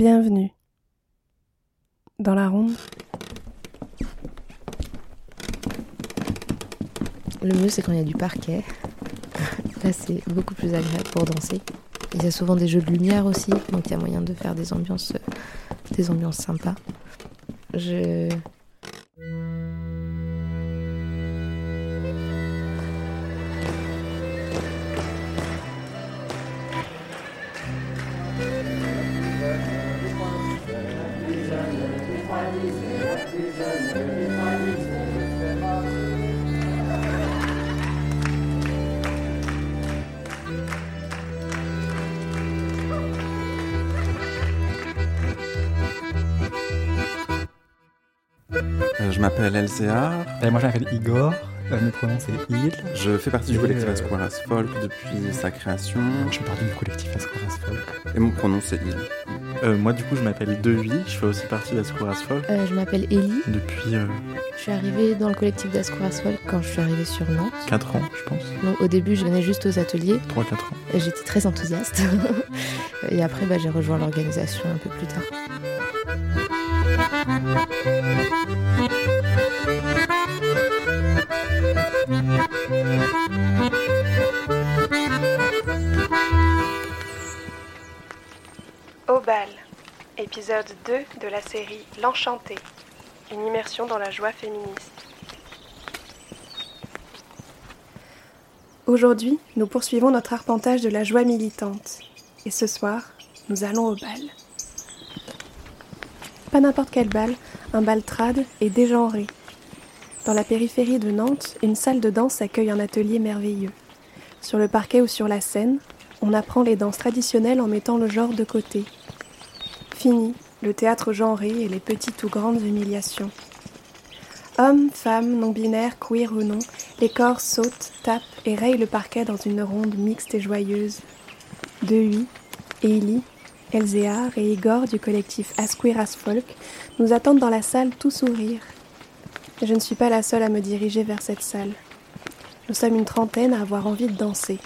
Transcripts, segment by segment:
Bienvenue. Dans la ronde. Le mieux, c'est quand il y a du parquet. Là, c'est beaucoup plus agréable pour danser. Il y a souvent des jeux de lumière aussi, donc il y a moyen de faire des ambiances, des ambiances sympas. Je Et moi je m'appelle Igor, euh, mon prénom c'est Il. Je fais partie du collectif euh, Asquaras Folk depuis sa création. Je suis partie du collectif Ascoras Folk. Et mon pronom c'est Il. Euh, moi, du coup, je m'appelle Devi, je fais aussi partie d'Ascuras Folk Euh, je m'appelle Ellie. depuis euh, Je suis arrivée dans le collectif d'Ascuras Folk quand je suis arrivée sur Nantes. 4 ans, je pense. Donc, au début, je venais juste aux ateliers. 3-4 ans. et J'étais très enthousiaste. et après, bah, j'ai rejoint l'organisation un peu plus tard. Au bal. Épisode 2 de la série L'Enchanté. Une immersion dans la joie féministe. Aujourd'hui, nous poursuivons notre arpentage de la joie militante. Et ce soir, nous allons au bal. Pas n'importe quel bal, un bal trad et dégenré. Dans la périphérie de Nantes, une salle de danse accueille un atelier merveilleux. Sur le parquet ou sur la scène, on apprend les danses traditionnelles en mettant le genre de côté. Fini le théâtre genré et les petites ou grandes humiliations. Hommes, femmes, non-binaires, queer ou non, les corps sautent, tapent et rayent le parquet dans une ronde mixte et joyeuse. Dehuy, Ellie, Elzéar et Igor du collectif As Queer Folk nous attendent dans la salle tout sourire. Je ne suis pas la seule à me diriger vers cette salle. Nous sommes une trentaine à avoir envie de danser.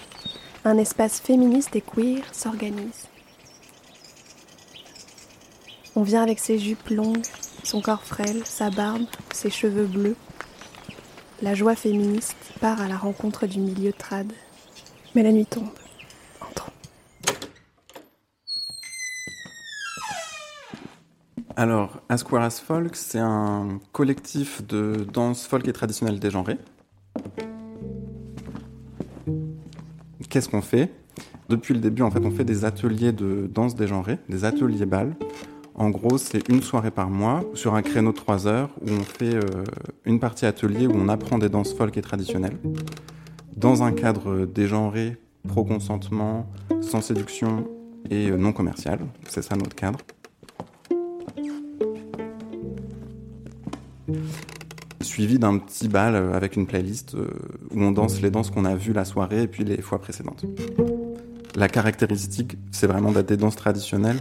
Un espace féministe et queer s'organise. On vient avec ses jupes longues, son corps frêle, sa barbe, ses cheveux bleus. La joie féministe part à la rencontre du milieu trad. Mais la nuit tombe. Alors, Asquaras Folk, c'est un collectif de danse folk et traditionnelle dégenrée. Qu'est-ce qu'on fait? Depuis le début, en fait, on fait des ateliers de danse dégenrée, des ateliers bal. En gros, c'est une soirée par mois sur un créneau de 3 heures où on fait euh, une partie atelier où on apprend des danses folk et traditionnelles dans un cadre dégenré, pro-consentement, sans séduction et euh, non commercial. C'est ça notre cadre. Suivi d'un petit bal euh, avec une playlist euh, où on danse les danses qu'on a vues la soirée et puis les fois précédentes. La caractéristique, c'est vraiment d'être des danses traditionnelles,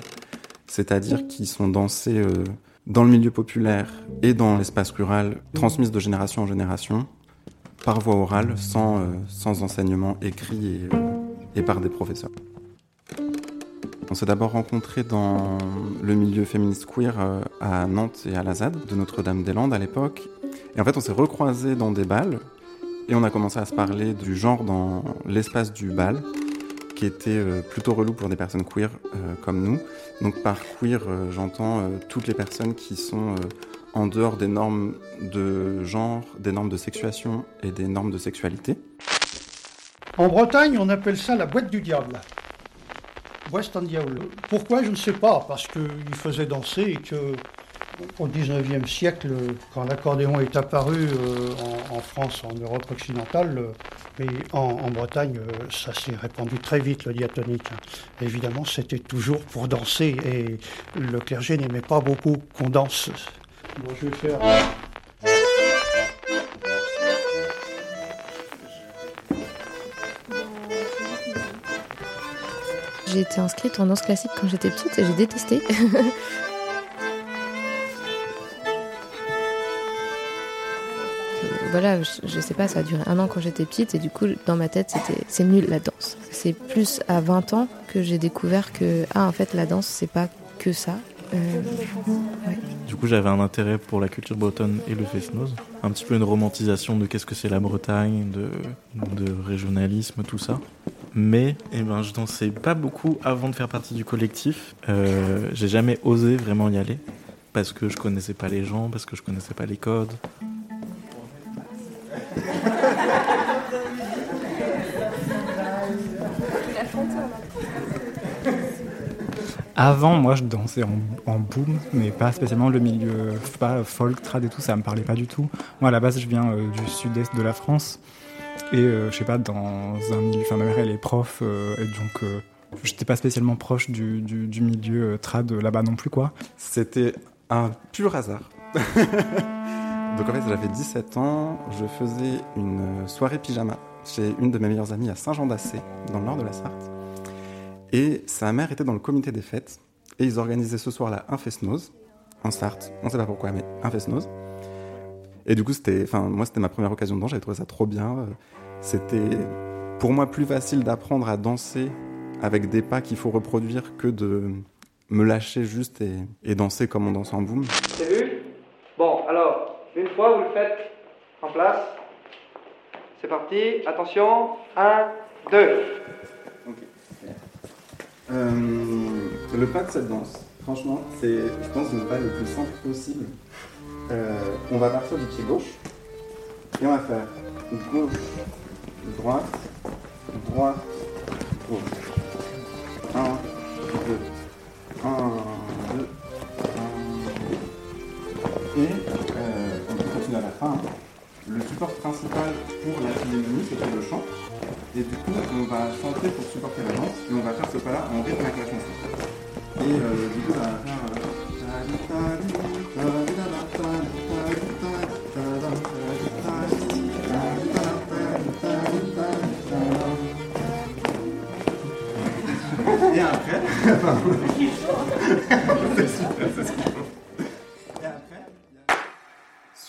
c'est-à-dire qui sont dansées euh, dans le milieu populaire et dans l'espace rural, transmises de génération en génération, par voie orale, sans, sans enseignement écrit et, et par des professeurs. On s'est d'abord rencontrés dans le milieu féministe queer à Nantes et à la ZAD de Notre-Dame-des-Landes à l'époque. Et en fait, on s'est recroisés dans des balles et on a commencé à se parler du genre dans l'espace du bal, qui était euh, plutôt relou pour des personnes queer euh, comme nous. Donc par queer, euh, j'entends toutes les personnes qui sont en dehors des normes de genre, des normes de sexuation et des normes de sexualité. En Bretagne, on appelle ça la boîte du diable. West and Diablo. Pourquoi Je ne sais pas, parce qu'ils faisaient danser et que au 19e siècle, quand l'accordéon est apparu euh, en, France, en Europe occidentale, euh, mais en, en Bretagne, euh, ça s'est répandu très vite, le diatonique. Évidemment, c'était toujours pour danser et le clergé n'aimait pas beaucoup qu'on danse. Bon, je vais faire. J'ai été inscrite en danse classique quand j'étais petite et j'ai détesté. voilà, je, sais pas, ça a duré un an quand j'étais petite et du coup, dans ma tête, c'était c'est nul la danse. C'est plus à 20 ans que j'ai découvert que, ah, en fait, la danse, c'est pas que ça. Euh, Du coup, j'avais un intérêt pour la culture bretonne et le fest-noz. Un petit peu une romantisation de qu'est-ce que c'est la Bretagne, de, de régionalisme, tout ça. Mais eh ben, je dansais pas beaucoup avant de faire partie du collectif. Euh, J'ai jamais osé vraiment y aller parce que je connaissais pas les gens, parce que je connaissais pas les codes. Avant, moi, je dansais en, boom, mais pas spécialement le milieu pas folk, trad et tout, ça me parlait pas du tout. Moi, à la base, je viens euh, du sud-est de la France. Et euh, je sais pas, dans un milieu. Enfin, ma mère, elle est prof, euh, et donc euh, j'étais pas spécialement proche du, du, du milieu euh, trad là-bas non plus, quoi. C'était un pur hasard. Donc en fait, j'avais 17 ans, je faisais une soirée pyjama chez une de mes meilleures amies à Saint-Jean-d'Assé, dans le nord de la Sarthe. Et sa mère était dans le comité des fêtes, et ils organisaient ce soir-là un fest-noz, en Sarthe, on sait pas pourquoi, mais un fest-noz. Et du coup, c'était, enfin, moi, c'était ma première occasion de danser, j'avais trouvé ça trop bien. C'était, pour moi, plus facile d'apprendre à danser avec des pas qu'il faut reproduire que de me lâcher juste et, et danser comme on danse en boom. C'est vu? Bon, alors, une fois, vous le faites en place. C'est parti. Attention. 1, 2. Euh, le pas de cette danse, franchement, c'est, je pense, le pas le plus simple possible. Euh, on va partir du pied gauche et on va faire gauche, droite, droite, gauche. 1, 2, 1, 2, 1, Et euh, on peut continuer à la fin. hein. Le support principal pour la philharmonie, c'était le chant. Et du coup, on va chanter pour supporter la danse et on va faire ce pas-là en rythme avec la chanson. Et euh, du coup, ça va faire. Et après. c'est super, c'est ce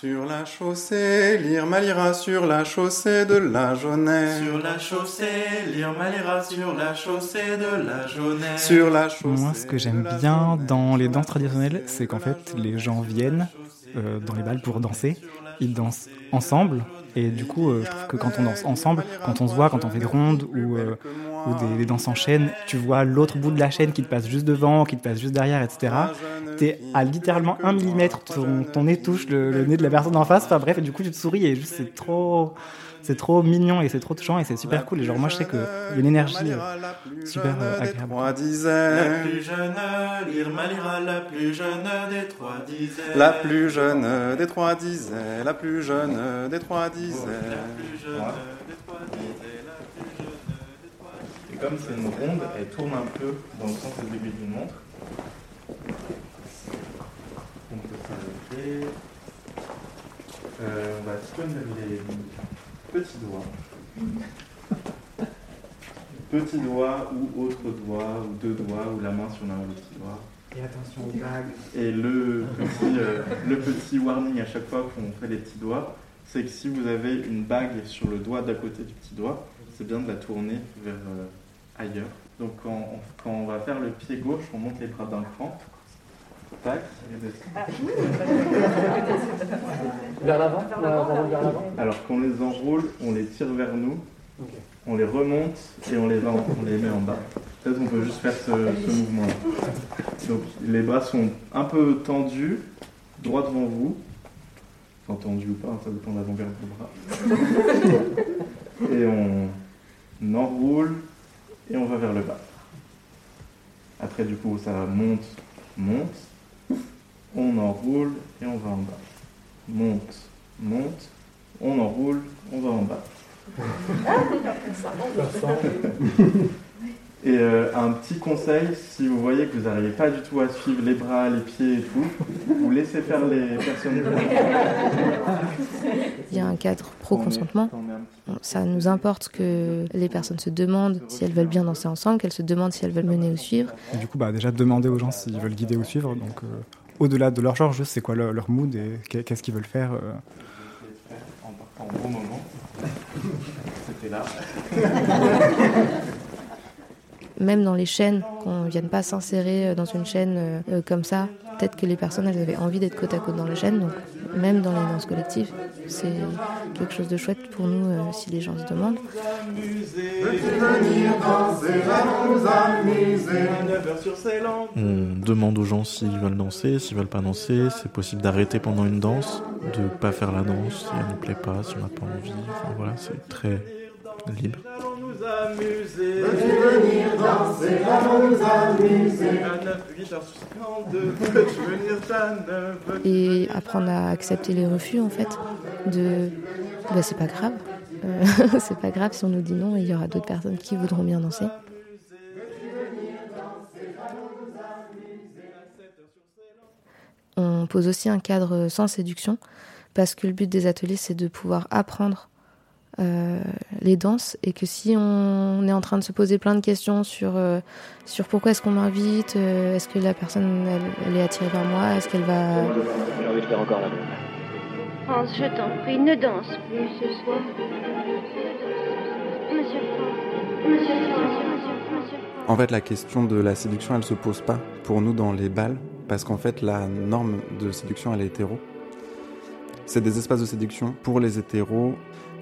Sur la chaussée, lire Malira sur la chaussée de la Jaunette. Sur la chaussée, lire Malira sur la chaussée de la Jaunette. Sur la chaussée. Moi, ce que j'aime de la bien Jaunette. dans les danses traditionnelles, c'est qu'en fait, les gens viennent euh, dans les balles pour danser. Ils dansent ensemble. Et du coup, euh, je trouve que quand on danse ensemble, quand on se voit, quand on fait des rondes ou, euh, ou des, des danses en chaîne, tu vois l'autre bout de la chaîne qui te passe juste devant, qui te passe juste derrière, etc. T'es à littéralement un millimètre, ton, ton nez touche le, nez de la personne en face. Enfin bref, et du coup, tu te souris et c'est trop, c'est trop mignon et c'est trop touchant et c'est super cool. Et genre, moi, je sais qu'il y a une énergie euh, super euh, agréable. Trois La dizaines. plus jeune, lire Malira, la plus jeune des trois dizaines. La plus jeune des trois dizaines, la plus jeune des trois dizaines. La plus jeune des trois dizaines, la plus jeune des trois dizaines. Et comme c'est une ronde, elle tourne un peu dans le sens des aiguilles d'une montre. On peut s'arrêter. Euh, on va tenir les petits doigts. Petit doigt ou autre doigt, ou deux doigts, ou la main sur l'un ou petit doigt. Et attention aux bagues. Et le petit, euh, le petit warning à chaque fois qu'on fait les petits doigts, c'est que si vous avez une bague sur le doigt d'à côté du petit doigt, c'est bien de la tourner vers euh, ailleurs. Donc quand on, quand on va faire le pied gauche, on monte les bras d'un cran. Tac, et descend. Vers l'avant Vers l'avant Alors qu'on les enroule, on les tire vers nous, on les remonte et on les, en- on les met en bas. Peut-être on peut juste faire ce, ce mouvement-là. Donc les bras sont un peu tendus, droit devant vous. Enfin tendus ou pas, ça dépend de la longueur de vos bras. Et on enroule et on va vers le bas. Après du coup ça monte, monte. On enroule et on va en bas. Monte, monte. On enroule, on va en bas. Et euh, un petit conseil, si vous voyez que vous n'arrivez pas du tout à suivre les bras, les pieds et tout, vous laissez faire les personnes. Il y a un cadre pro-consentement. Ça nous importe que les personnes se demandent si elles veulent bien danser ensemble, qu'elles se demandent si elles veulent mener ou suivre. Et du coup, bah, déjà demander aux gens s'ils veulent guider ou suivre. Donc, euh, au-delà de leur genre, juste c'est quoi leur, leur mood et qu'est- qu'est-ce qu'ils veulent faire. euh. En partant au bon moment. C'était là. même dans les chaînes, qu'on ne vienne pas s'insérer dans une chaîne comme ça. Peut-être que les personnes, elles avaient envie d'être côte à côte dans les chaînes, donc même dans les danses collectives, c'est quelque chose de chouette pour nous si les gens se demandent. On demande aux gens s'ils veulent danser, s'ils veulent pas danser. C'est possible d'arrêter pendant une danse, de pas faire la danse si elle nous plaît pas, si on n'a pas envie. Enfin voilà, c'est très libre. Et apprendre à accepter les refus en fait, de bah, c'est pas grave. Euh, c'est pas grave si on nous dit non, il y aura d'autres personnes qui voudront bien danser. On pose aussi un cadre sans séduction parce que le but des ateliers c'est de pouvoir apprendre euh, les danses et que si on est en train de se poser plein de questions sur, euh, sur pourquoi est-ce qu'on m'invite, euh, est-ce que la personne elle, est attirée par moi, est-ce qu'elle va... J'ai envie de faire encore la Hans, je t'en prie, ne danse plus ce soir. Monsieur Monsieur Monsieur En fait, la question de la séduction, elle se pose pas pour nous dans les balles, parce qu'en fait, la norme de séduction, elle est hétéro. C'est des espaces de séduction pour les hétéros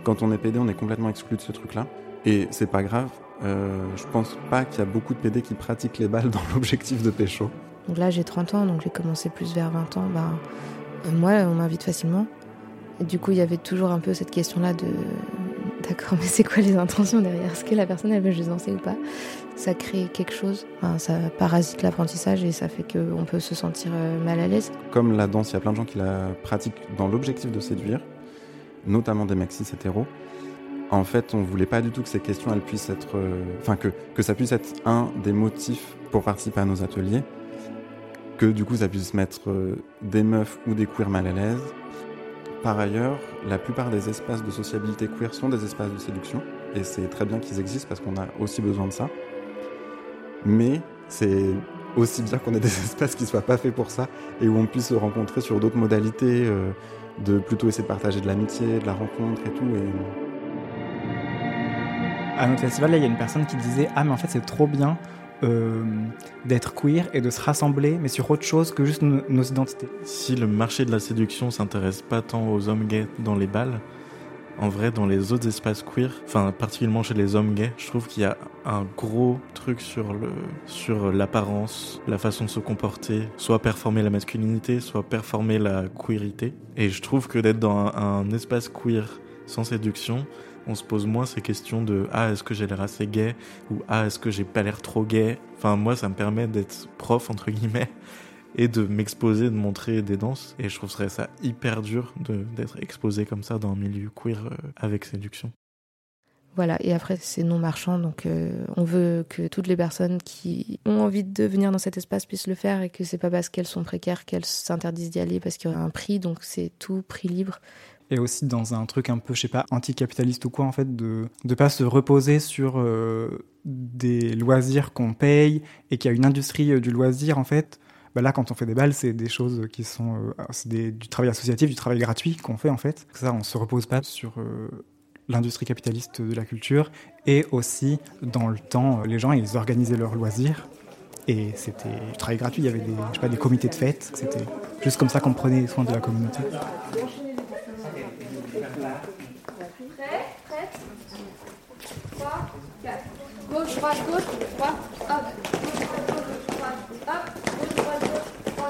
quand on est PD, on est complètement exclu de ce truc-là. Et c'est pas grave. Euh, je pense pas qu'il y a beaucoup de PD qui pratiquent les balles dans l'objectif de pécho. Donc là, j'ai 30 ans, donc j'ai commencé plus vers 20 ans. Ben, moi, on m'invite facilement. Et du coup, il y avait toujours un peu cette question-là de d'accord, mais c'est quoi les intentions derrière? Est-ce que la personne, elle veut juste danser ou pas? Ça crée quelque chose, ça parasite l'apprentissage et ça fait qu'on peut se sentir euh, mal à l'aise. Comme la danse, il y a plein de gens qui la pratiquent dans l'objectif de séduire notamment des maxis hétéros, en fait, on voulait pas du tout que ces questions, elles puissent être, euh, enfin que, que ça puisse être un des motifs pour participer à nos ateliers, que du coup ça puisse mettre euh, des meufs ou des queers mal à l'aise. Par ailleurs, la plupart des espaces de sociabilité queer sont des espaces de séduction, et c'est très bien qu'ils existent parce qu'on a aussi besoin de ça. Mais c'est aussi bien qu'on ait des espaces qui soient pas faits pour ça et où on puisse se rencontrer sur d'autres modalités. Euh, de plutôt essayer de partager de l'amitié, de la rencontre et tout. Et... À notre festival, là, il y a une personne qui disait Ah, mais en fait, c'est trop bien euh, d'être queer et de se rassembler, mais sur autre chose que juste nos identités. Si le marché de la séduction s'intéresse pas tant aux hommes gays dans les balles, en vrai, dans les autres espaces queer, enfin particulièrement chez les hommes gays, je trouve qu'il y a un gros truc sur le sur l'apparence, la façon de se comporter, soit performer la masculinité, soit performer la queerité. Et je trouve que d'être dans un, espace queer sans séduction, on se pose moins ces questions de ah est-ce que j'ai l'air assez gay? Ou ah est-ce que j'ai pas l'air trop gay? Enfin moi ça me permet d'être prof entre guillemets et de m'exposer, de montrer des danses. Et je trouverais ça hyper dur d'être exposé comme ça dans un milieu queer euh, avec séduction. Voilà, et après c'est non marchand, donc euh, on veut que toutes les personnes qui ont envie de venir dans cet espace puissent le faire et que c'est pas parce qu'elles sont précaires qu'elles s'interdisent d'y aller parce qu'il y a un prix, donc c'est tout prix libre. Et aussi dans un truc un peu, je sais pas, anticapitaliste ou quoi, en fait, de ne pas se reposer sur euh, des loisirs qu'on paye et qu'il y a une industrie du loisir, en fait, bah là, quand on fait des balles, c'est des choses qui sont euh, c'est du travail associatif, du travail gratuit qu'on fait en fait. Ça, on se repose pas sur euh, l'industrie capitaliste de la culture. Et aussi, dans le temps, les gens, ils organisaient leurs loisirs. Et c'était du travail gratuit. Il y avait des, je sais pas, des comités de fête. C'était juste comme ça qu'on prenait soin de la communauté. Gauche, droite, gauche, droite, hop. On va laisser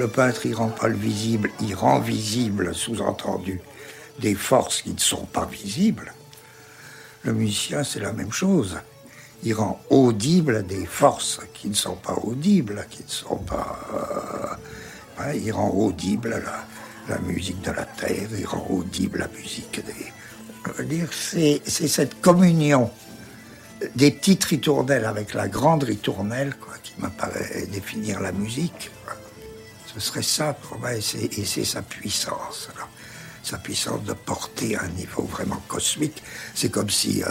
Le peintre, il rend pas le visible, il rend visible, sous-entendu, des forces qui ne sont pas visibles. Le musicien, c'est la même chose. Il rend audible des forces qui ne sont pas audibles, qui ne sont pas. euh, il rend audible la, musique de la terre, il rend audible la musique des. Dire, c'est c'est cette communion des petites ritournelles avec la grande ritournelle quoi, qui m'apparaît définir la musique. Ce serait ça et c'est sa puissance. Sa puissance de porter à un niveau vraiment cosmique. C'est comme si, euh,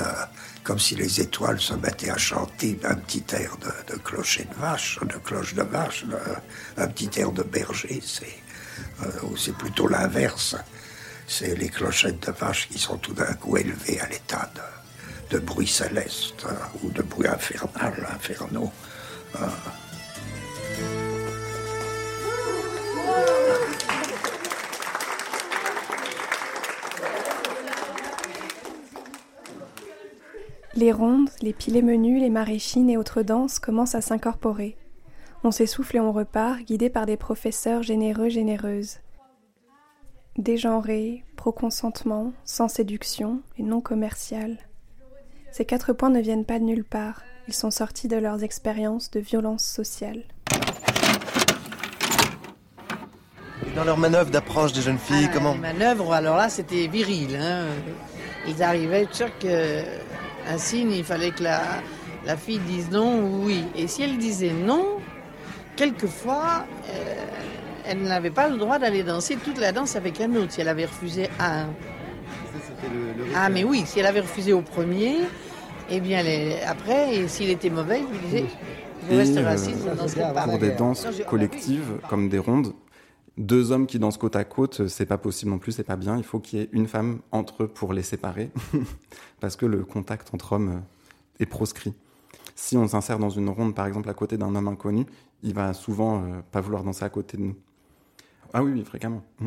comme si les étoiles se mettaient à chanter un petit air de, clocher de vache, de cloche de vache, un petit air de berger. C'est euh, c'est plutôt l'inverse. C'est les clochettes de vache qui sont tout d'un coup élevées à l'état de, bruit céleste euh, ou de bruit infernal, infernaux. Euh, Les rondes, les pilets menus, les maréchines et autres danses commencent à s'incorporer. On s'essouffle et on repart, guidés par des professeurs généreux, généreuses. Dégenrés, pro-consentement, sans séduction et non commercial. Ces quatre points ne viennent pas de nulle part, ils sont sortis de leurs expériences de violence sociale. Et dans leur manœuvre d'approche des jeunes filles, Ah, comment Les manœuvres, alors là, c'était viril. hein. Ils arrivaient sûr que un signe, il fallait que la, la fille dise non ou oui. Et si elle disait non, quelquefois, euh, elle n'avait pas le droit d'aller danser toute la danse avec un autre si elle avait refusé à un. Ah, mais oui, si elle avait refusé au premier, eh bien, les- après, et s'il était mauvais, je lui disais, je Et resterai euh, assise, je ne danserai pas. pour des danses collectives, comme des rondes, deux hommes qui dansent côte à côte, c'est pas possible non plus, c'est pas bien. Il faut qu'il y ait une femme entre eux pour les séparer, parce que le contact entre hommes euh, est proscrit. Si on s'insère dans une ronde, par exemple, à côté d'un homme inconnu, il va souvent euh, pas vouloir danser à côté de nous. Ah oui, fréquemment.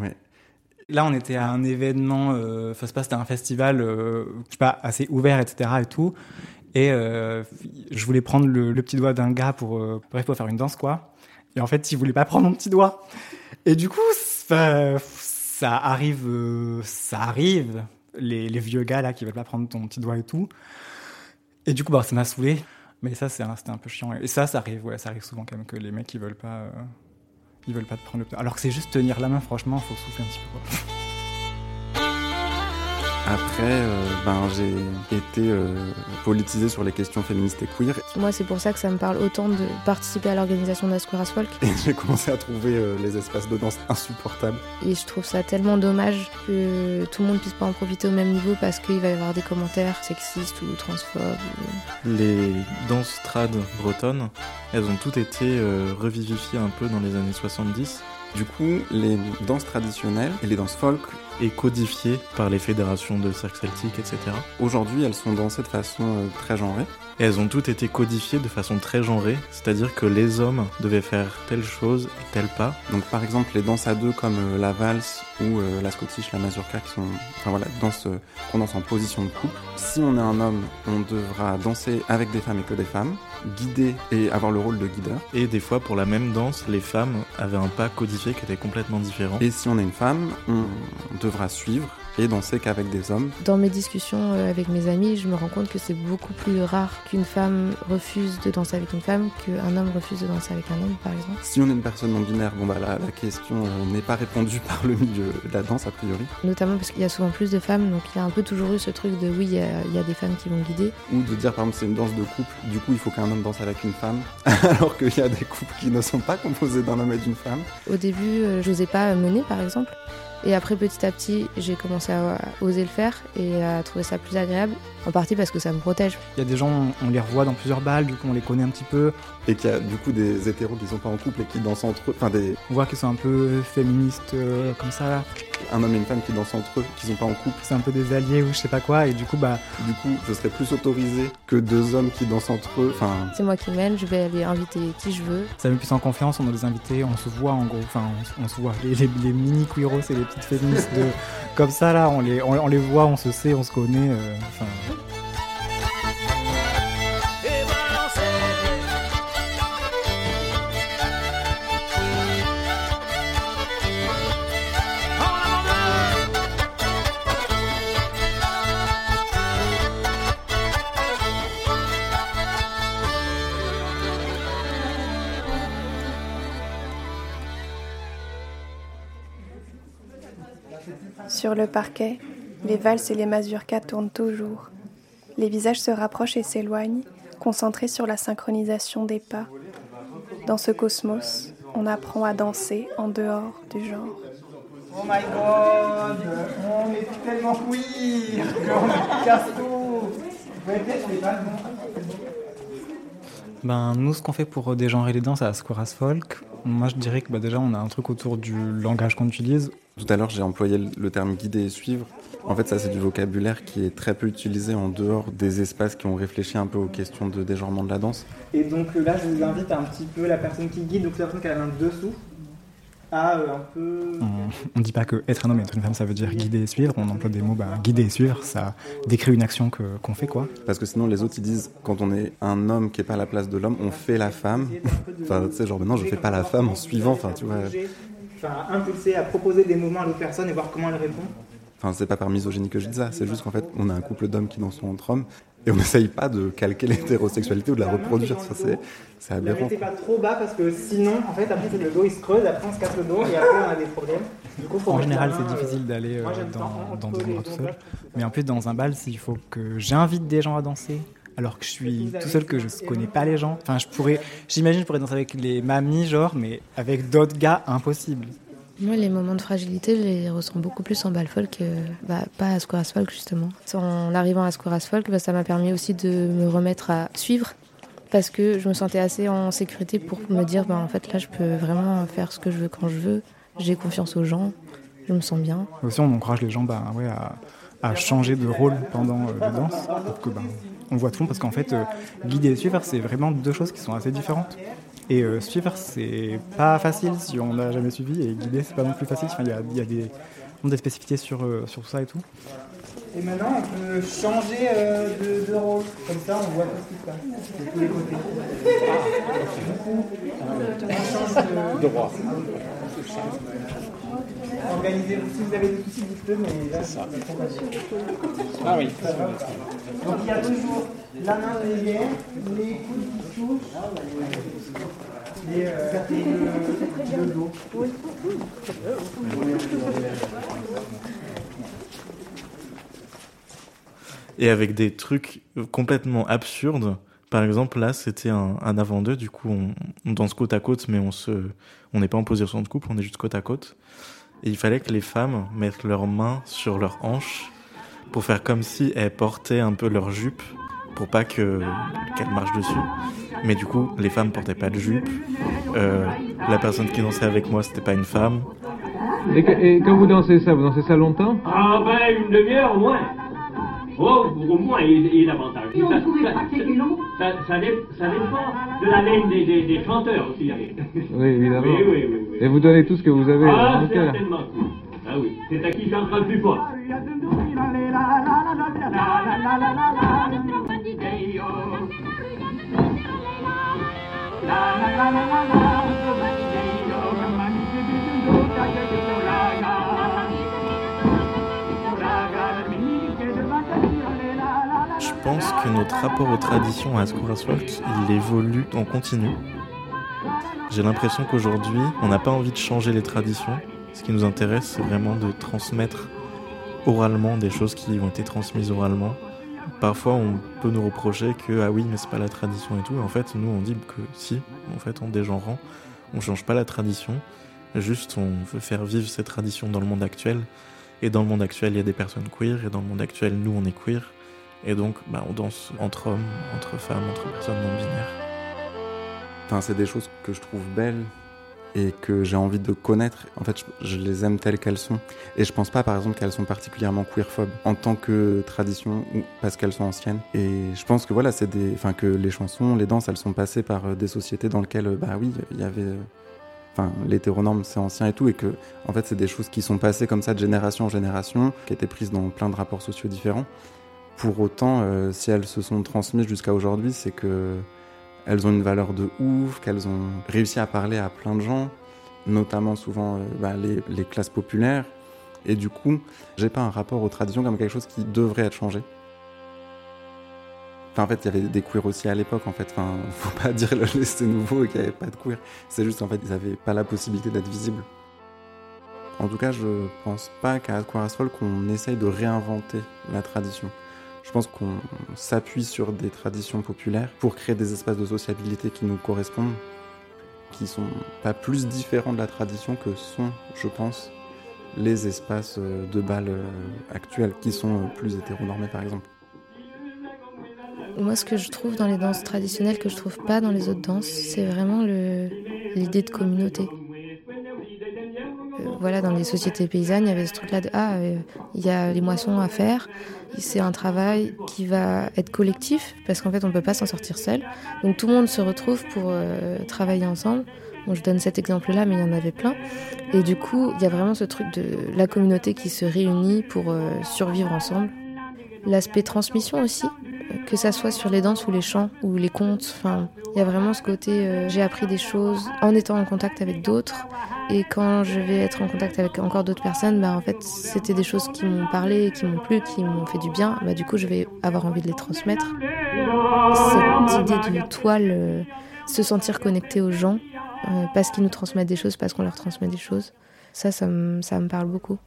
ouais. Là, on était à un événement, euh, pas, c'était un festival, euh, je pas, assez ouvert, etc. et tout. Et euh, je voulais prendre le, petit doigt d'un gars pour, euh, pour faire une danse, quoi. Et en fait, il voulait pas prendre mon petit doigt. Et du coup, ça, ça arrive, euh, ça arrive. Les, vieux gars là qui veulent pas prendre ton petit doigt et tout. Et du coup, bah, ça m'a saoulé. Mais ça, c'était un peu chiant. Et ça, ça arrive, ouais, ça arrive souvent quand même que les mecs ils veulent pas, euh, ils veulent pas te prendre le. Alors que c'est juste tenir la main, franchement, faut souffler un petit peu. Après, euh, ben, j'ai été euh, politisé sur les questions féministes et queer. Moi, c'est pour ça que ça me parle autant de participer à l'organisation d'Asquare as Folk. Et j'ai commencé à trouver euh, les espaces de danse insupportables. Et je trouve ça tellement dommage que tout le monde puisse pas en profiter au même niveau parce qu'il va y avoir des commentaires sexistes ou transphobes. ou- Les danses trad bretonnes, elles ont toutes été euh, revivifiées un peu dans les années 70 Du coup, les danses traditionnelles et les danses folk, et codifiées par les fédérations de cercle celtique, etc. aujourd'hui, elles sont dansées de façon euh, très genrée. Et elles ont toutes été codifiées de façon très genrée, c'est-à-dire que les hommes devaient faire telle chose et telle pas. Donc par exemple les danses à deux comme euh, la valse ou euh, la scottish, la mazurka qui sont enfin voilà, danses euh, qu'on danse en position de couple. Si on est un homme, on devra danser avec des femmes et que des femmes, guider et avoir le rôle de guideur. Et des fois, pour la même danse, les femmes avaient un pas codifié qui était complètement différent. Et si on est une femme, on devra suivre et danser qu'avec des hommes. Dans mes discussions euh, avec mes amis, je me rends compte que c'est beaucoup plus rare qu'une femme refuse de danser avec une femme qu'un homme refuse de danser avec un homme, par exemple. Si on est une personne non binaire, bon bah la, la question euh, n'est pas répondue par le milieu de la danse a priori. Notamment parce qu'il y a souvent plus de femmes, donc il y a un peu toujours eu ce truc de oui, il y a, il y a des femmes qui vont guider. Ou de dire par exemple c'est une danse de couple, du coup il faut qu'un homme danse avec une femme, alors qu'il y a des couples qui ne sont pas composés d'un homme et d'une femme. Au début, euh, j'osais pas mener, par exemple. Et après, petit à petit, j'ai commencé à oser le faire et à trouver ça plus agréable, en partie parce que ça me protège. Il y a des gens, on les revoit dans plusieurs balles, du coup on les connaît un petit peu. Et qu'il y a du coup des hétéros qui sont pas en couple et qui dansent entre eux. Enfin, des... On voit qu'ils sont un peu féministes euh, comme ça. Un homme et une femme qui dansent entre eux, qui sont pas en couple. C'est un peu des alliés ou je sais pas quoi, et du coup, bah. Du coup, je serais plus autorisé que deux hommes qui dansent entre eux. Enfin. C'est moi qui mène, je vais aller inviter qui je veux. Ça met plus en confiance, on a des invités, on se voit en gros, enfin, on, on se voit. Les, les, les mini queeros et les petites féministes de, comme ça là, on les, on, on, les voit, on se sait, on se connaît. Euh, le parquet, les valses et les mazurkas tournent toujours. Les visages se rapprochent et s'éloignent, concentrés sur la synchronisation des pas. Dans ce cosmos, on apprend à danser en dehors du genre. Oh my god, on est tellement queer, on casse tout. Ben, nous, ce qu'on fait pour dégenrer les danses à Squaras Folk, moi je dirais que bah, déjà on a un truc autour du langage qu'on utilise. Tout à l'heure, j'ai employé le terme guider et suivre. En fait, ça, c'est du vocabulaire qui est très peu utilisé en dehors des espaces qui ont réfléchi un peu aux questions de dégenrement de la danse. Et donc là, je vous invite un petit peu la personne qui guide, donc la personne qui a la main dessous, à euh, un peu. On ne dit pas que être un homme et être une femme, ça veut dire guider et suivre. On emploie des mots, bah, guider et suivre, ça décrit une action que, qu'on fait, quoi. Parce que sinon, les autres, ils disent, quand on est un homme qui n'est pas à la place de l'homme, on fait la femme. enfin, tu sais, genre, maintenant, je fais pas la femme en suivant, enfin, tu vois. Enfin, impulser à proposer des mouvements à l'autre personne et voir comment elle répond. Enfin, c'est pas par misogynie que je dis ça, c'est juste qu'en fait, on a un couple d'hommes qui dansent entre hommes et on n'essaye pas de calquer l'hétérosexualité ou de la reproduire. Ça, c'est, c'est aberrant. Ne pas trop bas parce que sinon, en fait, après, le dos il se creuse, après, on se casse le dos et après, on a des problèmes. Du coup, faut en général, c'est difficile euh, d'aller euh, dans, dans entre des endroits tout seul. Mais en plus, dans un bal, s'il faut que j'invite des gens à danser, alors que je suis tout seul, que je connais pas les gens. Enfin, je pourrais, j'imagine, je pourrais danser avec les mamies, genre, mais avec d'autres gars, impossible. Moi, les moments de fragilité, je les ressens beaucoup plus en bal folk, euh, bah, pas à Square Folk justement. En arrivant à Square Folk, bah, ça m'a permis aussi de me remettre à suivre parce que je me sentais assez en sécurité pour me dire, bah, en fait, là, je peux vraiment faire ce que je veux quand je veux. J'ai confiance aux gens, je me sens bien. Aussi, on encourage les gens bah, ouais, à, à changer de rôle pendant euh, les danses pour que bah, on voit tout le monde parce qu'en fait, euh, guider et suivre, c'est vraiment deux choses qui sont assez différentes. Et euh, suivre, c'est pas facile si on n'a jamais suivi, et guider, c'est pas non plus facile. Enfin, Il y a, il y a des, des spécificités sur, euh, sur tout ça et tout. Et maintenant, on peut changer euh, de, de rôle. Comme ça, on voit tout ce qui se passe de tous les côtés. On change de, De roi. Organisez-vous. Si vous avez des soucis, dites-le, mais là, trop facile. Ah oui. Donc il y a toujours la main derrière, les coudes qui touchent, et, euh, et le, le dos. Et avec des trucs complètement absurdes. Par exemple, là, c'était un, un avant-deux. Du coup, on, on danse côte à côte, mais on se, on n'est pas en position de couple, on est juste côte à côte. Et il fallait que les femmes mettent leurs mains sur leurs hanches pour faire comme si elles portaient un peu leur jupe pour pas que qu'elles marchent dessus. Mais du coup, les femmes portaient pas de jupe. Euh, la personne qui dansait avec moi, c'était pas une femme. Et, que- et quand vous dansez ça, vous dansez ça longtemps? Ah ben, une demi-heure au moins. Oh, au moins, il, il est davantage. Et on Ça- pouvait ça- pas faire du long ça, ça, dé- ça dépend de la laine des, des, des chanteurs aussi. avec. Oui, évidemment. Oui, oui, oui. Et vous donnez tout ce que vous avez. Ah, euh. Ah oui, c'est à qui chantera le plus fort. Je pense que notre rapport aux traditions à Ascourasworth, il évolue en continu. J'ai l'impression qu'aujourd'hui, on n'a pas envie de changer les traditions. Ce qui nous intéresse, c'est vraiment de transmettre oralement des choses qui ont été transmises oralement. Parfois, on peut nous reprocher que ah oui, mais c'est pas la tradition et tout. En fait, nous, on dit que si, en fait, en dégenrant, on change pas la tradition. Juste, on veut faire vivre cette tradition dans le monde actuel. Et dans le monde actuel, il y a des personnes queer. Et dans le monde actuel, nous, on est queer. Et donc, bah, on danse entre hommes, entre femmes, entre personnes non binaires. Enfin, c'est des choses que je trouve belles et que j'ai envie de connaître. En fait, je, les aime telles qu'elles sont. Et je pense pas, par exemple, qu'elles sont particulièrement queerphobes en tant que tradition ou parce qu'elles sont anciennes. Et je pense que voilà, c'est des, enfin, que les chansons, les danses, elles sont passées par euh, des sociétés dans lesquelles, euh, bah oui, il y avait, euh, enfin, l'hétéronorme, c'est ancien et tout, et que, en fait, c'est des choses qui sont passées comme ça de génération en génération, qui étaient prises dans plein de rapports sociaux différents. Pour autant, si elles se sont transmises jusqu'à aujourd'hui, c'est que elles ont une valeur de ouf, qu'elles ont réussi à parler à plein de gens, notamment souvent euh, bah, les, classes populaires. Et du coup, j'ai pas un rapport aux traditions comme quelque chose qui devrait être changé. En fait, il y avait des queers aussi à l'époque, en fait. Enfin, faut pas dire le c'était nouveau et qu'il n'y avait pas de queer. C'est juste, en fait, ils avaient pas la possibilité d'être visibles. En tout cas, je pense pas qu'à Aquarius Folk, on essaye de réinventer la tradition. Je pense qu'on s'appuie sur des traditions populaires pour créer des espaces de sociabilité qui nous correspondent, qui sont pas plus différents de la tradition que sont, je pense, les espaces de bal actuels, qui sont plus hétéronormés par exemple. Moi, ce que je trouve dans les danses traditionnelles que je trouve pas dans les autres danses, c'est vraiment l'idée de communauté voilà, dans les sociétés paysannes, il y avait ce truc-là de ah, euh, il y a les moissons à faire. C'est un travail qui va être collectif parce qu'en fait, on ne peut pas s'en sortir seul. Donc tout le monde se retrouve pour euh, travailler ensemble. Je donne cet exemple-là, mais il y en avait plein. Et du coup, il y a vraiment ce truc de la communauté qui se réunit pour euh, survivre ensemble. L'aspect transmission aussi, que ça soit sur les danses ou les chants ou les contes. Enfin, il y a vraiment ce côté euh, j'ai appris des choses en étant en contact avec d'autres. Et quand je vais être en contact avec encore d'autres personnes, bah, en fait, c'était des choses qui m'ont parlé, qui m'ont plu, qui m'ont fait du bien. Bah, du coup, je vais avoir envie de les transmettre. Cette idée du toile, euh, se sentir connecté aux gens, euh, parce qu'ils nous transmettent des choses, parce qu'on leur transmet des choses, ça, ça me, parle beaucoup.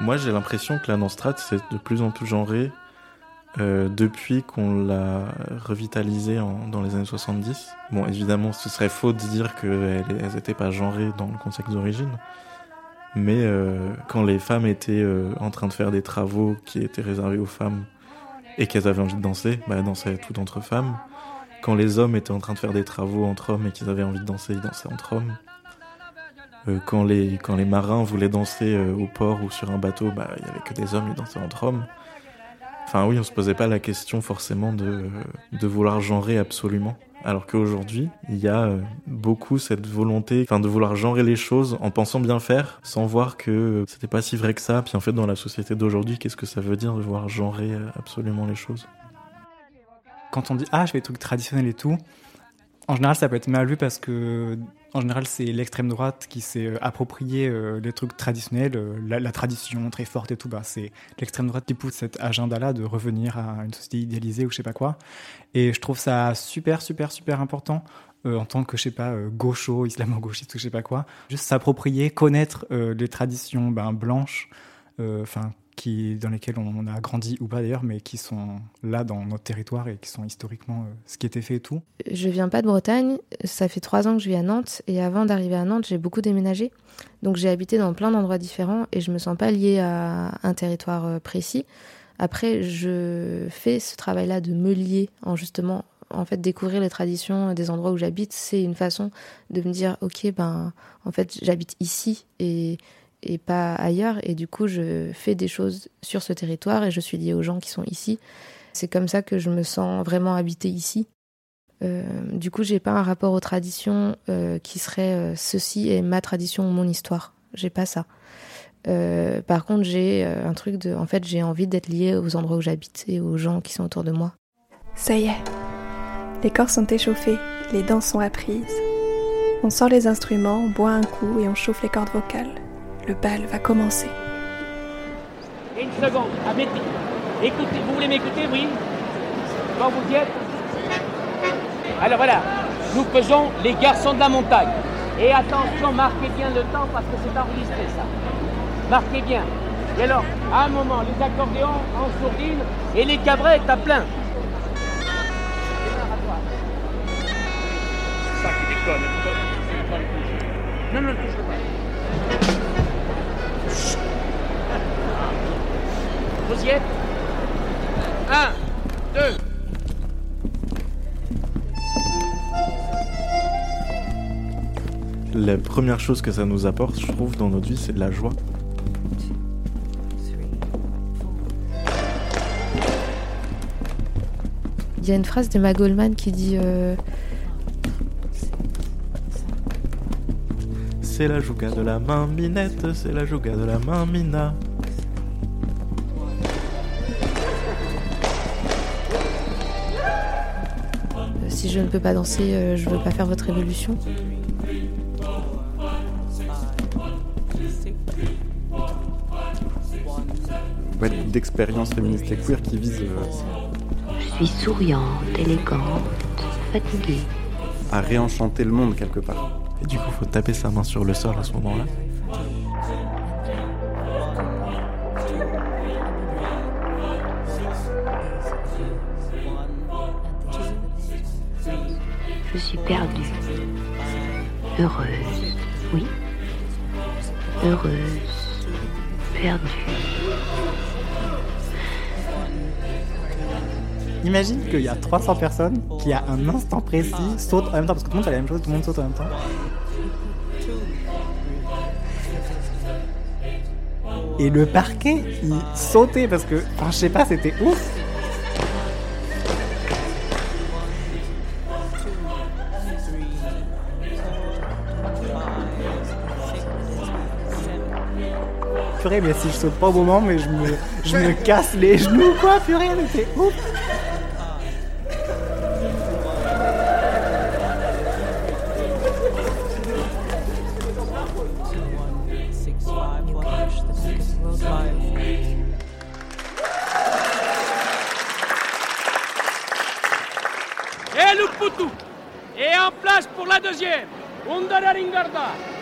Moi, j'ai l'impression que la danse trad, c'est de plus en plus genré euh, depuis qu'on l'a revitalisé en, dans les années 70. Bon, évidemment, ce serait faux de dire qu'elles n'étaient pas genrées dans le contexte d'origine. Mais euh, quand les femmes étaient euh, en train de faire des travaux qui étaient réservés aux femmes et qu'elles avaient envie de danser, bah, elles dansaient toutes entre femmes. Quand les hommes étaient en train de faire des travaux entre hommes et qu'ils avaient envie de danser, ils dansaient entre hommes. Euh, quand, les, quand les marins voulaient danser euh, au port ou sur un bateau, bah, il y avait que des hommes, ils dansaient entre hommes. Enfin oui, on se posait pas la question forcément de, de vouloir genrer absolument. Alors qu'aujourd'hui, il y a euh, beaucoup cette volonté, de vouloir genrer les choses en pensant bien faire, sans voir que c'était pas si vrai que ça. Puis en fait, dans la société d'aujourd'hui, qu'est-ce que ça veut dire de vouloir genrer absolument les choses? Quand on dit ah, je fais des trucs traditionnels et tout, en général, ça peut être mal vu parce que en général, c'est l'extrême droite qui s'est euh, approprié euh, les trucs traditionnels, euh, la, tradition très forte et tout. Bah, c'est l'extrême droite qui pousse cet agenda-là de revenir à une société idéalisée ou je sais pas quoi. Et je trouve ça super, super, super important euh, en tant que, je sais pas, gaucho, islamo-gauchiste ou je sais pas quoi. Juste s'approprier, connaître les traditions ben, blanches, enfin qui, dans lesquels on a grandi ou pas d'ailleurs, mais qui sont là dans notre territoire et qui sont historiquement euh, ce qui était fait et tout. Je viens pas de Bretagne, ça fait trois ans que je vis à Nantes et avant d'arriver à Nantes, j'ai beaucoup déménagé. Donc j'ai habité dans plein d'endroits différents et je me sens pas liée à un territoire euh, précis. Après, je fais ce travail-là de me lier en justement en fait découvrir les traditions des endroits où j'habite, c'est une façon de me dire OK ben en fait, j'habite ici et et pas ailleurs. Et du coup, je fais des choses sur ce territoire et je suis liée aux gens qui sont ici. C'est comme ça que je me sens vraiment habitée ici. Euh, du coup, j'ai pas un rapport aux traditions euh, qui serait euh, ceci est ma tradition ou mon histoire. J'ai pas ça. Par contre, j'ai un truc de. En fait, j'ai envie d'être liée aux endroits où j'habite et aux gens qui sont autour de moi. Ça y est. Les corps sont échauffés, les danses sont apprises. On sort les instruments, on boit un coup et on chauffe les cordes vocales. Le bal va commencer. Une seconde. Écoutez, vous voulez m'écouter, oui? Quand vous y êtes? Alors voilà, nous faisons les garçons de la montagne. Et attention, marquez bien le temps parce que c'est enregistré ça. Marquez bien. Et alors, à un moment, les accordéons en sourdine et les cabrettes à plein. C'est ça qui déconne. Non, non, touche pas. Vous y êtes? Un, deux. La première chose que ça nous apporte, je trouve, dans notre vie, c'est de la joie. Il y a une phrase de Goldman qui dit euh, C'est la jouga de la main minette, c'est la jouga de la main mina. Je ne peux pas danser, euh, je veux pas faire votre évolution. boîte d'expériences féministes et queer qui vise euh, Je suis souriante, élégante, fatiguée. à réenchanter le monde quelque part. Et du coup, faut taper sa main sur le sol à ce moment-là. Suis perdue. Heureuse, oui. Heureuse, perdue. Imagine qu'il y a 300 personnes qui, à un instant précis, sautent en même temps, parce que tout le monde fait la même chose, tout le monde saute en même temps. Et le parquet, il sautait parce que, enfin, je sais pas, c'était ouf. Mais si je saute pas au moment, mais je me, je me casse les genoux, quoi, purée, mais c'est ouf. Et le poutou. Et en place pour la deuxième. Undara Ringarda.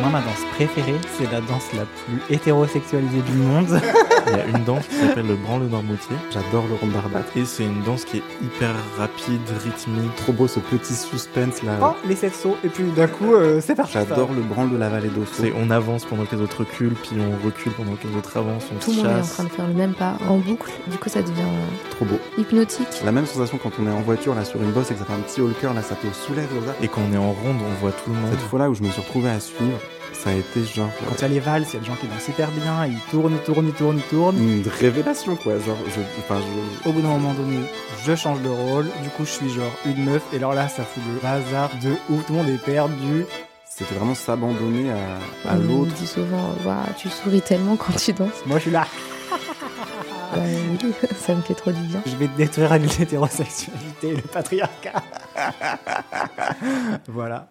Moi, ma danse préférée, c'est la danse la plus hétérosexualisée du monde. Il y a une danse qui s'appelle le branle normoutier. J'adore le rombarbat. Et c'est une danse qui est hyper rapide, rythmique. Trop beau ce petit suspense là. Oh, les sept sauts, et puis d'un coup, euh, c'est parti. J'adore le branle de la vallée d'Osso. C'est on avance pendant que les autres reculent, puis on recule pendant que les autres avancent, on Tout se le monde est en chasse. train de faire le même pas en boucle. Du coup, ça devient euh, Trop beau. hypnotique. La même sensation quand on est en voiture là sur une bosse et que ça fait un petit haut le cœur là, ça te soulève ça. Et quand on est en ronde, on voit tout le monde. Cette fois-là où je me suis retrouvé à suivre, ça a été genre Quand il y a les valses, il y a des gens qui dansent hyper bien, ils tournent, ils tournent, ils tournent, ils tournent. une révélation quoi. Genre, je, enfin, je, Au bout d'un moment donné, je change de rôle, du coup je suis genre une meuf, et alors là ça fout le bazar de ouf, tout le monde est perdu. c'était vraiment s'abandonner à, à On me l'autre. dit souvent, Waouh, tu souris tellement quand tu danses. Moi je suis là, oui, ça me fait trop du bien. je vais détruire l'hétérosexualité et le patriarcat. voilà.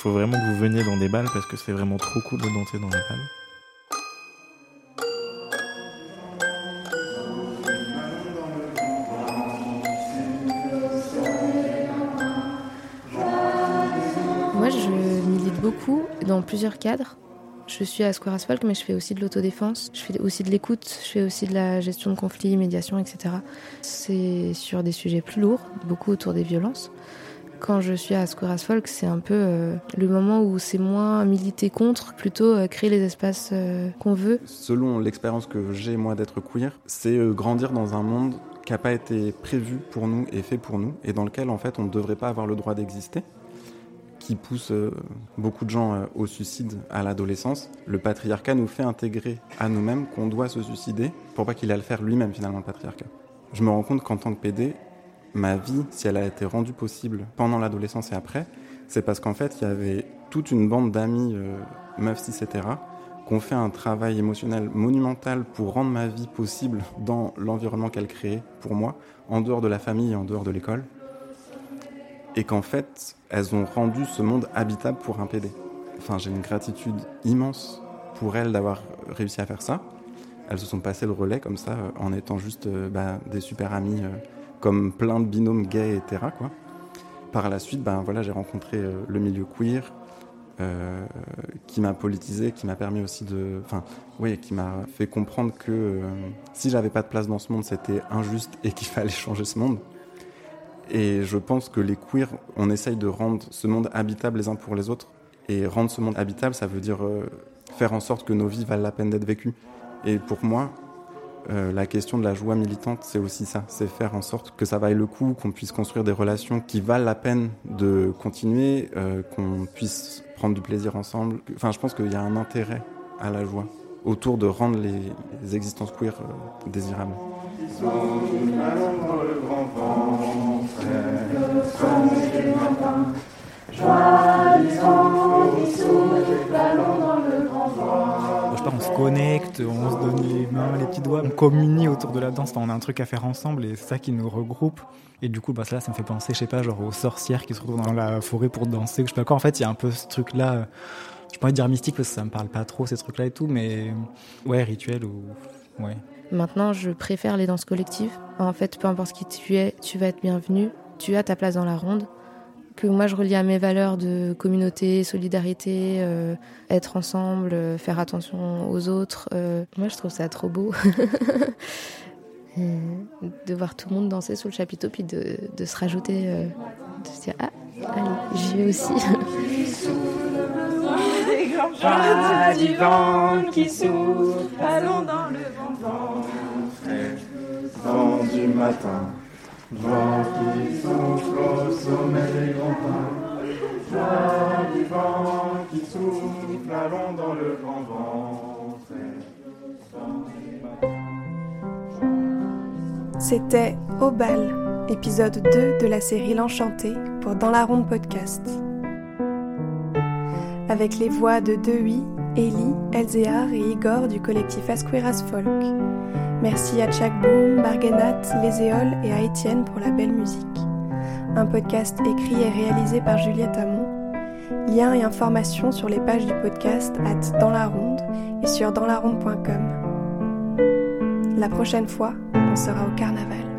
faut vraiment que vous veniez dans des balles parce que c'est vraiment trop cool de danser dans les balles. Moi, je milite beaucoup dans plusieurs cadres. Je suis à Square Asphalt, mais je fais aussi de l'autodéfense, je fais aussi de l'écoute, je fais aussi de la gestion de conflits, médiation, etc. C'est sur des sujets plus lourds, beaucoup autour des violences. Quand je suis à Square Asphalt, c'est un peu euh, le moment où c'est moins militer contre, plutôt euh, créer les espaces euh, qu'on veut. Selon l'expérience que j'ai moi d'être queer, c'est grandir dans un monde qui n'a pas été prévu pour nous et fait pour nous, et dans lequel en fait on ne devrait pas avoir le droit d'exister qui pousse beaucoup de gens au suicide à l'adolescence. Le patriarcat nous fait intégrer à nous-mêmes qu'on doit se suicider pour pas qu'il aille le faire lui-même finalement le patriarcat. Je me rends compte qu'en tant que PD, ma vie, si elle a été rendue possible pendant l'adolescence et après, c'est parce qu'en fait il y avait toute une bande d'amis, euh, meufs etc., qui ont fait un travail émotionnel monumental pour rendre ma vie possible dans l'environnement qu'elle créait pour moi, en dehors de la famille et en dehors de l'école et qu'en fait, elles ont rendu ce monde habitable pour un PD. Enfin, j'ai une gratitude immense pour elles d'avoir réussi à faire ça. Elles se sont passées le relais comme ça, euh, en étant juste euh, bah, des super amis, euh, comme plein de binômes gays. Quoi. Par la suite, ben, j'ai rencontré euh, le milieu queer, euh, qui m'a politisé, qui m'a permis aussi de, enfin, oui, qui m'a fait comprendre que euh, si j'avais pas de place dans ce monde, c'était injuste et qu'il fallait changer ce monde. Et je pense que les queers, on essaye de rendre ce monde habitable les uns pour les autres. Et rendre ce monde habitable, ça veut dire faire en sorte que nos vies valent la peine d'être vécues. Et pour moi, euh, la question de la joie militante, c'est aussi ça. C'est faire en sorte que ça vaille le coup, qu'on puisse construire des relations qui valent la peine de continuer, euh, qu'on puisse prendre du plaisir ensemble. Enfin, je pense qu'il y a un intérêt à la joie autour de rendre les, existences queer euh, désirables. Je sais pas, on se connecte, on se donne les mains, les petits doigts, on communie autour de la danse, on a un truc à faire ensemble et c'est ça qui nous regroupe. Et du coup, bah, ça, ça me fait penser, je sais pas, genre aux sorcières qui se retrouvent dans la forêt pour danser, je sais pas quoi. En fait, il y a un peu ce truc-là, je pourrais dire mystique parce que ça me parle pas trop, ces trucs-là et tout, mais ouais, rituel ou. Ouais. Maintenant, je préfère les danses collectives. En fait, peu importe qui tu es, tu vas être bienvenu. Tu as ta place dans la ronde. Que moi, je relie à mes valeurs de communauté, solidarité, euh, être ensemble, euh, faire attention aux autres. Euh, moi, je trouve ça trop beau. De voir tout le monde danser sous le chapiteau, puis de, de se rajouter, euh, de se dire Ah, allez, j'y vais aussi. Ah, du vent qui souffle, allons dans le vent. Vent du matin, qui grands du vent qui souffle, dans le. C'était Au bal, épisode 2 de la série L'Enchanté pour Dans la Ronde Podcast. Avec les voix de Dewey, Ellie, Elzéar et Igor du collectif Asqueras Folk. Merci à Chak Boom, Éoles et à Étienne pour la belle musique. Un podcast écrit et réalisé par Juliette Amon. Liens et informations sur les pages du podcast at Dans la Ronde et sur danslaronde.com. La prochaine fois, on sera au carnaval.